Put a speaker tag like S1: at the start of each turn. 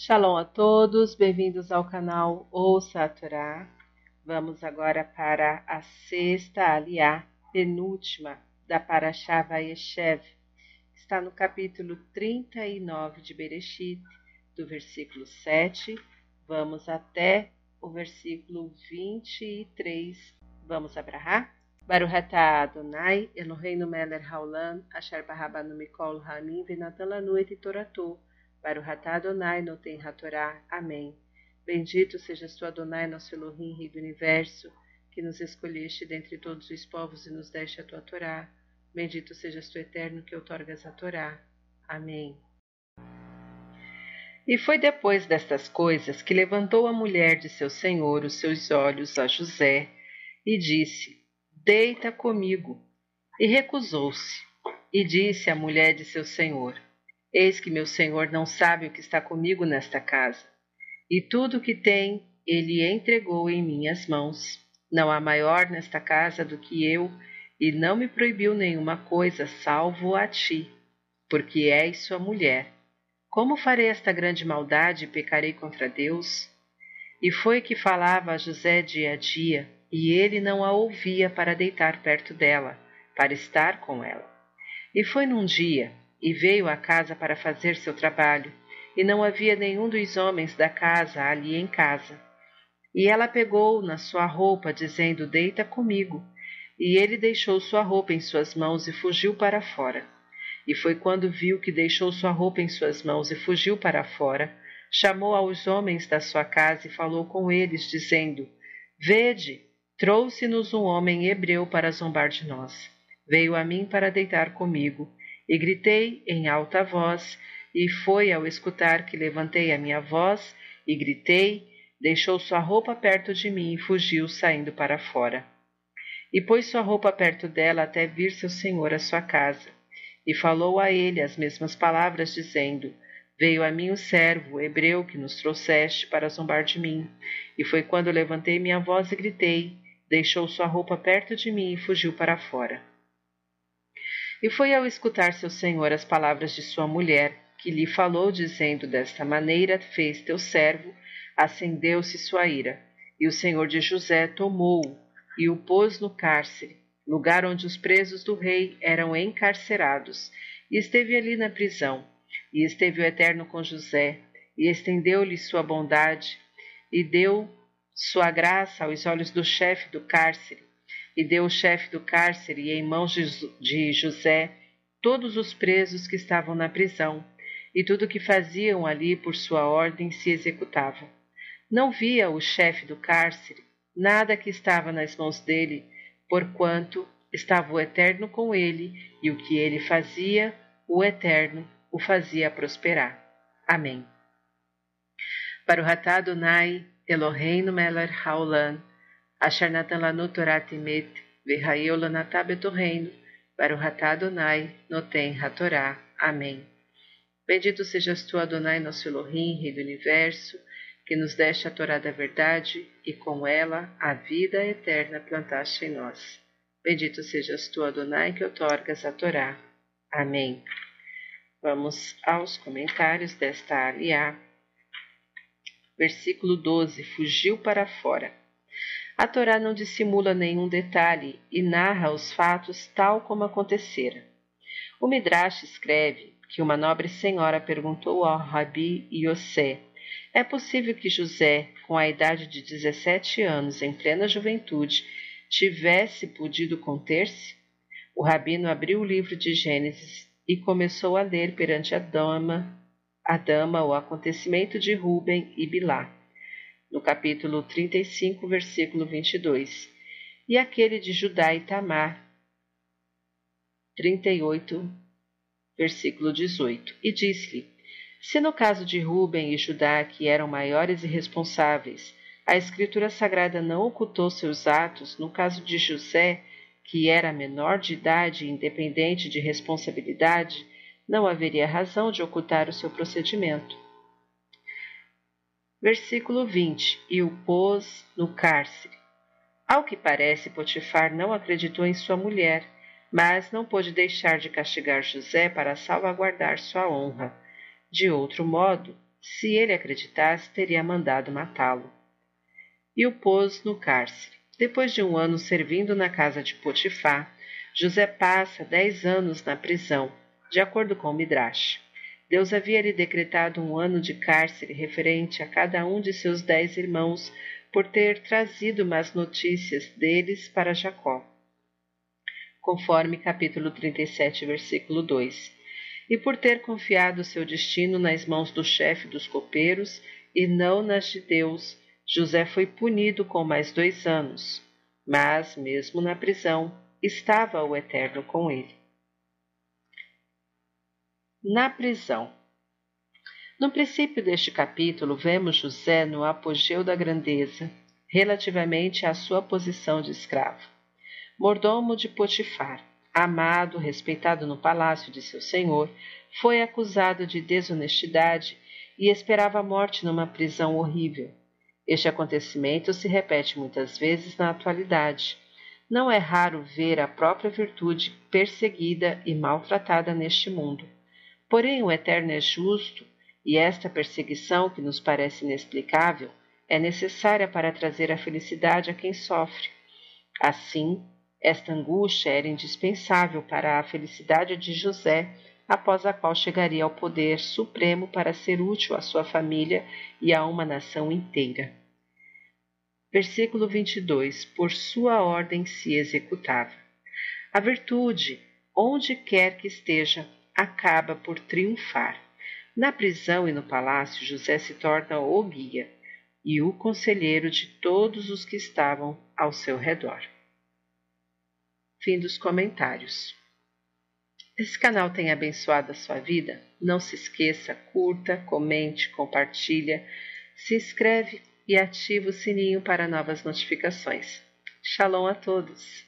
S1: Shalom a todos, bem-vindos ao canal Ouça a Torá. Vamos agora para a sexta aliá, penúltima da Parashá Vayeshev, que está no capítulo 39 de Bereshit, do versículo 7, vamos até o versículo 23. Vamos abrahar? Baruch atah Adonai, Eloheinu melech haolam, asher barabanu mikol hamim venatan lanu et toratu. Baruch atah Adonai noten hatorá. Amém. Bendito sejas tu Adonai, nosso Elohim, Rei do Universo, que nos escolheste dentre todos os povos e nos deste a tua Torá. Bendito sejas tu Eterno, que outorgas a Torá. Amém. E foi depois destas coisas que levantou a mulher de seu senhor os seus olhos a José e disse: Deita comigo. E recusou-se. E disse à mulher de seu senhor: Eis que meu senhor não sabe o que está comigo nesta casa. E tudo o que tem, ele entregou em minhas mãos. Não há maior nesta casa do que eu, e não me proibiu nenhuma coisa, salvo a ti, porque és sua mulher. Como farei esta grande maldade e pecarei contra Deus? E foi que falava a José dia a dia, e ele não a ouvia para deitar perto dela, para estar com ela. E foi num dia, e veio à casa para fazer seu trabalho, e não havia nenhum dos homens da casa ali em casa. E ela pegou na sua roupa, dizendo: Deita comigo. E ele deixou sua roupa em suas mãos e fugiu para fora. E foi quando viu que deixou sua roupa em suas mãos e fugiu para fora, chamou aos homens da sua casa e falou com eles, dizendo: Vede, Trouxe-nos um homem hebreu para zombar de nós. Veio a mim para deitar comigo, e gritei em alta voz, e foi ao escutar que levantei a minha voz e gritei, deixou sua roupa perto de mim e fugiu, saindo para fora. E pôs sua roupa perto dela até vir seu senhor à sua casa, e falou a ele as mesmas palavras, dizendo: Veio a mim o servo hebreu que nos trouxeste para zombar de mim. E foi quando levantei minha voz e gritei: deixou sua roupa perto de mim e fugiu para fora. E foi ao escutar seu senhor as palavras de sua mulher, que lhe falou, dizendo: Desta maneira fez teu servo, acendeu-se sua ira. E o senhor de José tomou-o e o pôs no cárcere, lugar onde os presos do rei eram encarcerados, e esteve ali na prisão. E esteve o Eterno com José, e estendeu-lhe sua bondade, e deu sua graça aos olhos do chefe do cárcere, e deu o chefe do cárcere em mãos de José todos os presos que estavam na prisão, e tudo o que faziam ali por sua ordem se executava. Não via o chefe do cárcere nada que estava nas mãos dele, porquanto estava o Eterno com ele, e o que ele fazia, o Eterno o fazia prosperar. Amém. Para o Ratá Adonai, Eloheinu melech haolam, asher natan v'hayeu lanatá betorreino, baruch atah Adonai, noten hatorá. Amém. Bendito sejas tu, Adonai, nosso Elohim, Rei do Universo, que nos deste a Torá da verdade e com ela a vida eterna plantaste em nós. Bendito sejas tu, Adonai, que otorgas a Torá. Amém. Vamos aos comentários desta aliá Versículo 12: Fugiu para fora. A Torá não dissimula nenhum detalhe e narra os fatos tal como acontecera. O Midrash escreve que uma nobre senhora perguntou ao Rabi Yosé: É possível que José, com a idade de 17 anos, em plena juventude, tivesse podido conter-se? O rabino abriu o livro de Gênesis e começou a ler perante a dama a dama o acontecimento de Ruben e Bilá, no capítulo 35, versículo 22, e aquele de Judá e Tamar, 38, versículo 18, e disse-lhe: Se no caso de Ruben e Judá, que eram maiores e responsáveis, a Escritura Sagrada não ocultou seus atos, no caso de José, que era menor de idade e independente de responsabilidade, não haveria razão de ocultar o seu procedimento. Versículo 20: E o pôs no cárcere. Ao que parece, Potifar não acreditou em sua mulher, mas não pôde deixar de castigar José para salvaguardar sua honra. De outro modo, Se ele acreditasse, teria mandado matá-lo. E o pôs no cárcere. Depois de um ano servindo na casa de Potifar, José passa dez anos na prisão, de acordo com Midrash. Deus havia lhe decretado um ano de cárcere referente a cada um de seus dez irmãos por ter trazido más notícias deles para Jacó. Conforme capítulo 37, versículo 2. E por ter confiado seu destino nas mãos do chefe dos copeiros e não nas de Deus, José foi punido com mais dois anos. Mas, mesmo na prisão, estava o Eterno com ele na prisão. No princípio deste capítulo, vemos José no apogeu da grandeza, relativamente à sua posição de escravo. Mordomo de Potifar, amado, respeitado no palácio de seu senhor, foi acusado de desonestidade e esperava a morte numa prisão horrível. Este acontecimento se repete muitas vezes na atualidade. Não é raro ver a própria virtude perseguida e maltratada neste mundo. Porém, o Eterno é justo e esta perseguição, que nos parece inexplicável, é necessária para trazer a felicidade a quem sofre. Assim, esta angústia era indispensável para a felicidade de José, após a qual chegaria ao poder supremo para ser útil à sua família e a uma nação inteira. Versículo 22: Por sua ordem se executava. A virtude, onde quer que esteja, acaba por triunfar. Na prisão e no palácio, José se torna o guia e o conselheiro de todos os que estavam ao seu redor. Fim dos comentários. Esse canal tem abençoado a sua vida? Não se esqueça, curta, comente, compartilha, se inscreve e ativa o sininho para novas notificações. Shalom a todos!